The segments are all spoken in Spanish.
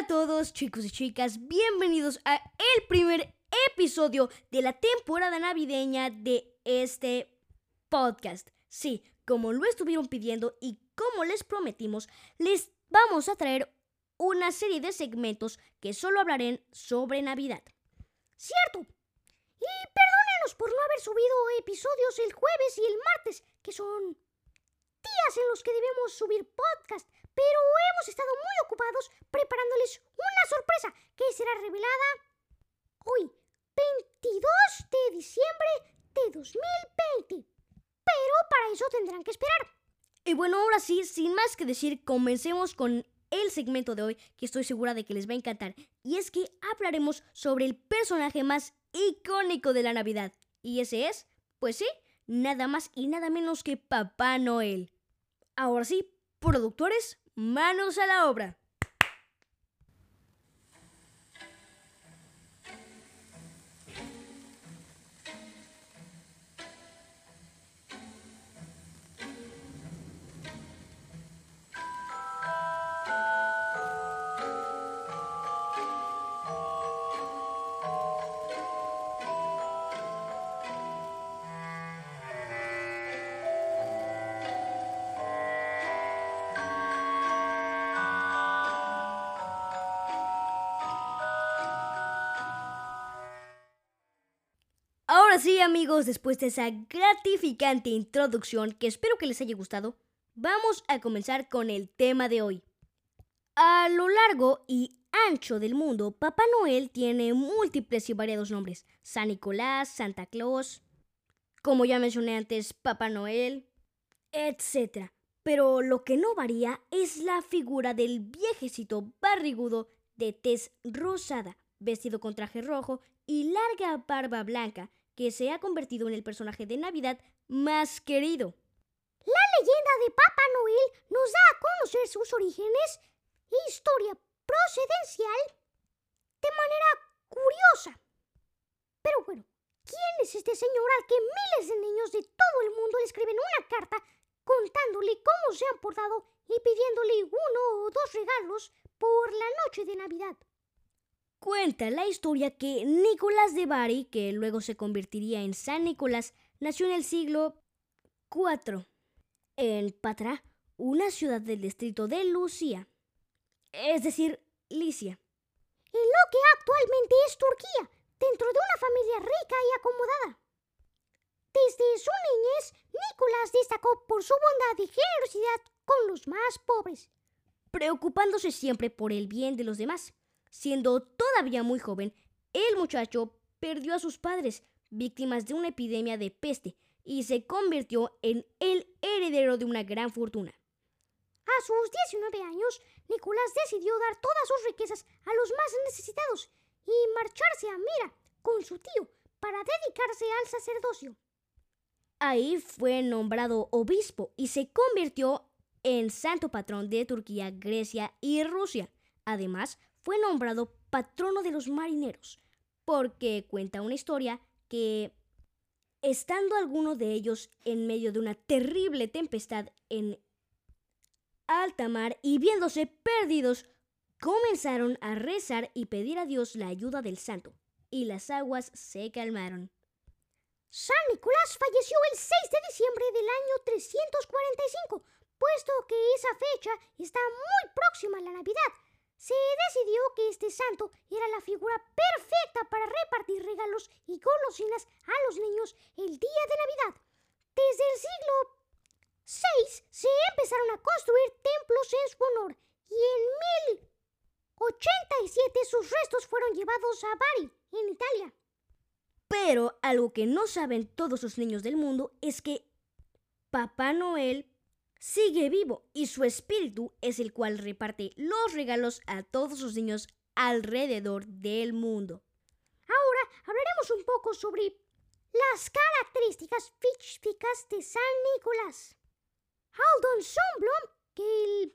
a todos chicos y chicas, bienvenidos a el primer episodio de la temporada navideña de este podcast. Sí, como lo estuvieron pidiendo y como les prometimos, les vamos a traer una serie de segmentos que solo hablarán sobre Navidad. Cierto. Y perdónenos por no haber subido episodios el jueves y el martes, que son días en los que debemos subir podcast, pero hemos estado muy ocupados preparándoles una sorpresa que será revelada hoy, 22 de diciembre de 2020. Pero para eso tendrán que esperar. Y bueno, ahora sí, sin más que decir, comencemos con el segmento de hoy que estoy segura de que les va a encantar. Y es que hablaremos sobre el personaje más icónico de la Navidad. Y ese es, pues sí, nada más y nada menos que Papá Noel. Ahora sí, productores, manos a la obra. Ahora sí amigos, después de esa gratificante introducción que espero que les haya gustado, vamos a comenzar con el tema de hoy. A lo largo y ancho del mundo, Papá Noel tiene múltiples y variados nombres. San Nicolás, Santa Claus, como ya mencioné antes, Papá Noel, etc. Pero lo que no varía es la figura del viejecito barrigudo de tez rosada, vestido con traje rojo y larga barba blanca, que se ha convertido en el personaje de Navidad más querido. La leyenda de Papá Noel nos da a conocer sus orígenes e historia procedencial de manera curiosa. Pero bueno, ¿quién es este señor al que miles de niños de todo el mundo le escriben una carta contándole cómo se han portado y pidiéndole uno o dos regalos por la noche de Navidad? Cuenta la historia que Nicolás de Bari, que luego se convertiría en San Nicolás, nació en el siglo IV en Patra, una ciudad del distrito de Lucia, es decir, Licia. En lo que actualmente es Turquía, dentro de una familia rica y acomodada. Desde su niñez, Nicolás destacó por su bondad y generosidad con los más pobres, preocupándose siempre por el bien de los demás. Siendo todavía muy joven, el muchacho perdió a sus padres, víctimas de una epidemia de peste, y se convirtió en el heredero de una gran fortuna. A sus 19 años, Nicolás decidió dar todas sus riquezas a los más necesitados y marcharse a Mira con su tío para dedicarse al sacerdocio. Ahí fue nombrado obispo y se convirtió en santo patrón de Turquía, Grecia y Rusia. Además, fue nombrado patrono de los marineros, porque cuenta una historia que, estando alguno de ellos en medio de una terrible tempestad en alta mar y viéndose perdidos, comenzaron a rezar y pedir a Dios la ayuda del santo, y las aguas se calmaron. San Nicolás falleció el 6 de diciembre del año 345, puesto que esa fecha está muy próxima a la Navidad, se decidió que este santo era la figura perfecta para repartir regalos y golosinas a los niños el día de Navidad. Desde el siglo VI se empezaron a construir templos en su honor y en 1087 sus restos fueron llevados a Bari, en Italia. Pero algo que no saben todos los niños del mundo es que Papá Noel sigue vivo y su espíritu es el cual reparte los regalos a todos los niños alrededor del mundo. Ahora hablaremos un poco sobre las características físicas de San Nicolás. Aldon Sundblom, que el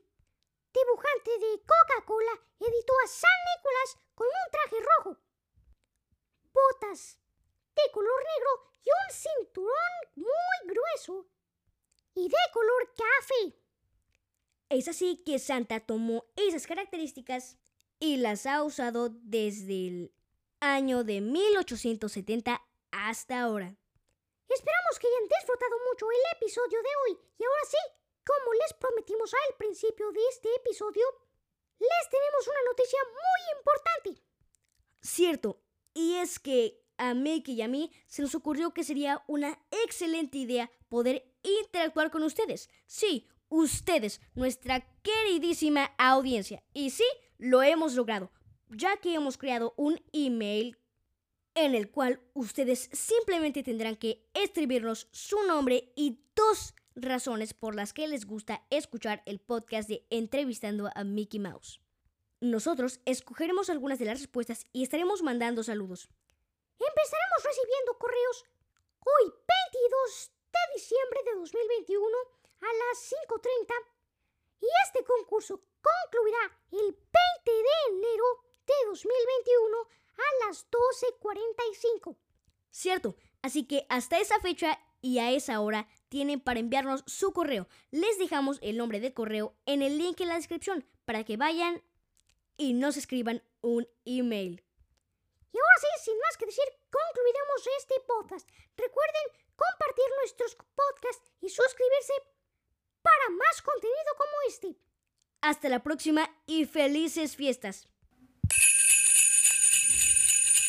dibujante de Coca-Cola, editó a San Nicolás con un traje rojo, botas de color negro y un cinturón muy grueso y de color café. Es así que Santa tomó esas características y las ha usado desde el año de 1870 hasta ahora. Esperamos que hayan disfrutado mucho el episodio de hoy y ahora sí, como les prometimos al principio de este episodio, les tenemos una noticia muy importante. Cierto, y es que a Mickey y a mí se nos ocurrió que sería una excelente idea poder interactuar con ustedes. Sí, ustedes, nuestra queridísima audiencia. Y sí, lo hemos logrado, ya que hemos creado un email en el cual ustedes simplemente tendrán que escribirnos su nombre y dos razones por las que les gusta escuchar el podcast de Entrevistando a Mickey Mouse. Nosotros escogeremos algunas de las respuestas y estaremos mandando saludos. Empezaremos recibiendo correos hoy 22 de diciembre de 2021 a las 5.30 y este concurso concluirá el 20 de enero de 2021 a las 12.45. Cierto, así que hasta esa fecha y a esa hora tienen para enviarnos su correo. Les dejamos el nombre de correo en el link en la descripción para que vayan y nos escriban un email. Y ahora sí, sin más que decir, concluiremos este podcast. Recuerden compartir nuestros podcasts y suscribirse para más contenido como este. Hasta la próxima y felices fiestas.